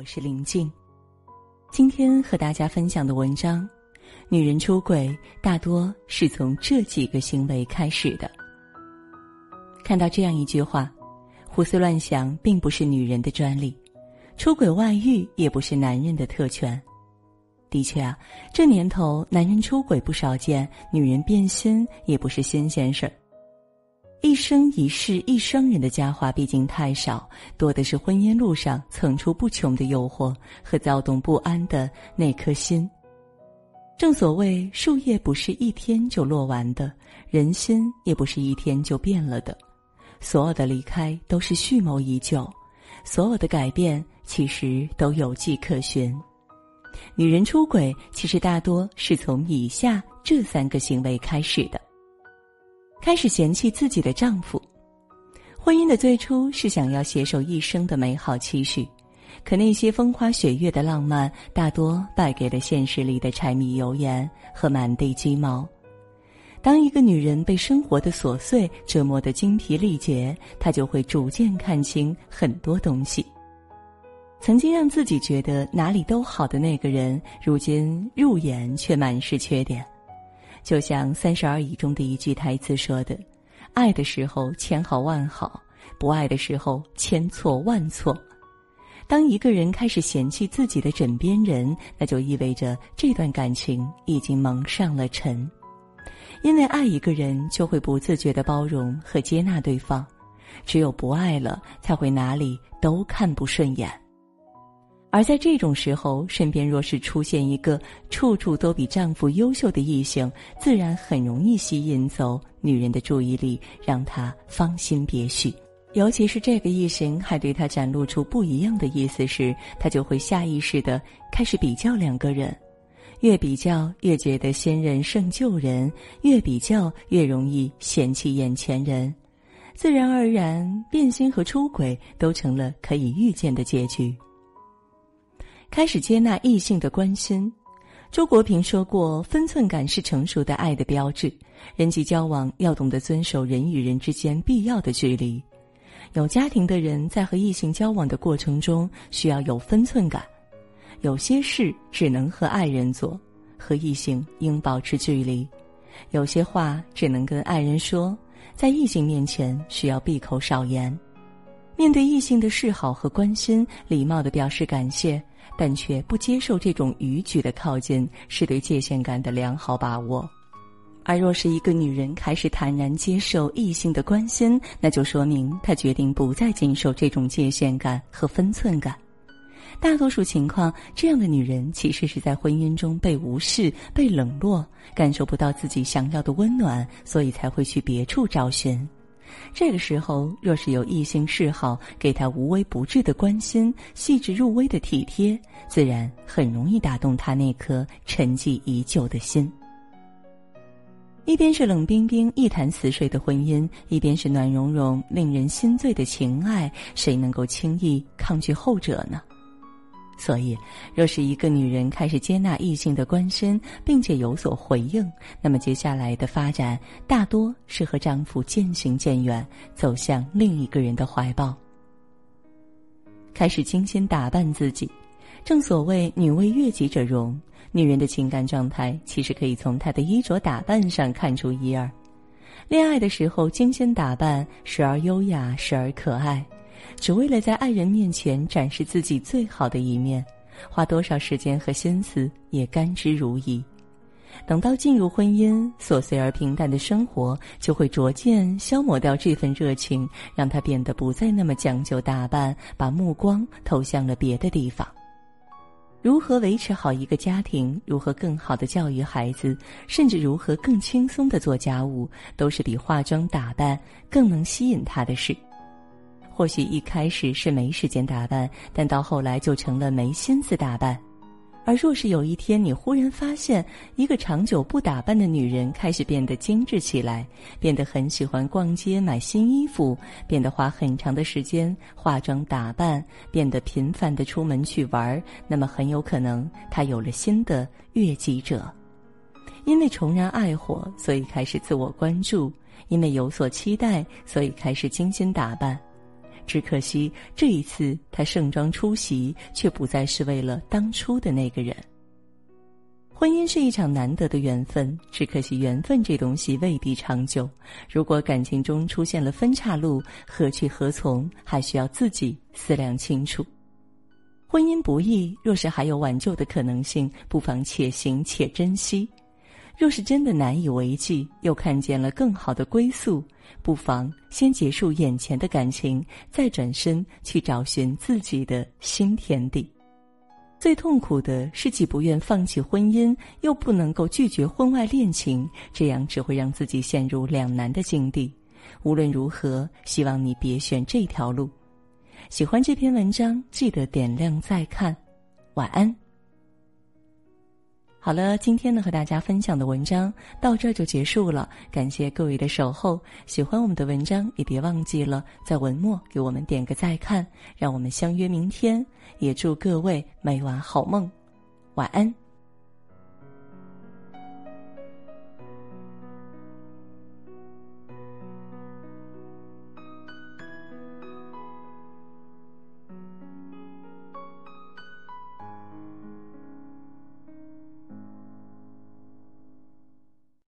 我是林静。今天和大家分享的文章：女人出轨大多是从这几个行为开始的。看到这样一句话：“胡思乱想并不是女人的专利，出轨外遇也不是男人的特权。”的确啊，这年头男人出轨不少见，女人变心也不是新鲜事儿。一生一世一生人的佳话毕竟太少，多的是婚姻路上层出不穷的诱惑和躁动不安的那颗心。正所谓，树叶不是一天就落完的，人心也不是一天就变了的。所有的离开都是蓄谋已久，所有的改变其实都有迹可循。女人出轨其实大多是从以下这三个行为开始的。开始嫌弃自己的丈夫，婚姻的最初是想要携手一生的美好期许，可那些风花雪月的浪漫大多败给了现实里的柴米油盐和满地鸡毛。当一个女人被生活的琐碎折磨得精疲力竭，她就会逐渐看清很多东西。曾经让自己觉得哪里都好的那个人，如今入眼却满是缺点。就像《三十而已》中的一句台词说的：“爱的时候千好万好，不爱的时候千错万错。”当一个人开始嫌弃自己的枕边人，那就意味着这段感情已经蒙上了尘。因为爱一个人，就会不自觉的包容和接纳对方；只有不爱了，才会哪里都看不顺眼。而在这种时候，身边若是出现一个处处都比丈夫优秀的异性，自然很容易吸引走女人的注意力，让她芳心别绪。尤其是这个异性还对她展露出不一样的意思时，她就会下意识的开始比较两个人，越比较越觉得新人胜旧人，越比较越容易嫌弃眼前人，自然而然，变心和出轨都成了可以预见的结局。开始接纳异性的关心，周国平说过：“分寸感是成熟的爱的标志。人际交往要懂得遵守人与人之间必要的距离。有家庭的人在和异性交往的过程中，需要有分寸感。有些事只能和爱人做，和异性应保持距离。有些话只能跟爱人说，在异性面前需要闭口少言。面对异性的示好和关心，礼貌的表示感谢。”但却不接受这种逾矩的靠近，是对界限感的良好把握。而若是一个女人开始坦然接受异性的关心，那就说明她决定不再谨守这种界限感和分寸感。大多数情况，这样的女人其实是在婚姻中被无视、被冷落，感受不到自己想要的温暖，所以才会去别处找寻。这个时候，若是有异性示好，给他无微不至的关心、细致入微的体贴，自然很容易打动他那颗沉寂已久的心。一边是冷冰冰、一潭死水的婚姻，一边是暖融融、令人心醉的情爱，谁能够轻易抗拒后者呢？所以，若是一个女人开始接纳异性的关心，并且有所回应，那么接下来的发展大多是和丈夫渐行渐远，走向另一个人的怀抱。开始精心打扮自己，正所谓“女为悦己者容”，女人的情感状态其实可以从她的衣着打扮上看出一二。恋爱的时候精心打扮，时而优雅，时而可爱。只为了在爱人面前展示自己最好的一面，花多少时间和心思也甘之如饴。等到进入婚姻，琐碎而平淡的生活就会逐渐消磨掉这份热情，让他变得不再那么讲究打扮，把目光投向了别的地方。如何维持好一个家庭，如何更好的教育孩子，甚至如何更轻松的做家务，都是比化妆打扮更能吸引他的事。或许一开始是没时间打扮，但到后来就成了没心思打扮。而若是有一天你忽然发现，一个长久不打扮的女人开始变得精致起来，变得很喜欢逛街买新衣服，变得花很长的时间化妆打扮，变得频繁的出门去玩，那么很有可能她有了新的悦己者。因为重燃爱火，所以开始自我关注；因为有所期待，所以开始精心打扮。只可惜这一次他盛装出席，却不再是为了当初的那个人。婚姻是一场难得的缘分，只可惜缘分这东西未必长久。如果感情中出现了分岔路，何去何从，还需要自己思量清楚。婚姻不易，若是还有挽救的可能性，不妨且行且珍惜；若是真的难以为继，又看见了更好的归宿，不妨先结束眼前的感情，再转身去找寻自己的新天地。最痛苦的是，既不愿放弃婚姻，又不能够拒绝婚外恋情，这样只会让自己陷入两难的境地。无论如何，希望你别选这条路。喜欢这篇文章，记得点亮再看。晚安。好了，今天呢和大家分享的文章到这就结束了，感谢各位的守候。喜欢我们的文章，也别忘记了在文末给我们点个再看，让我们相约明天。也祝各位每晚好梦，晚安。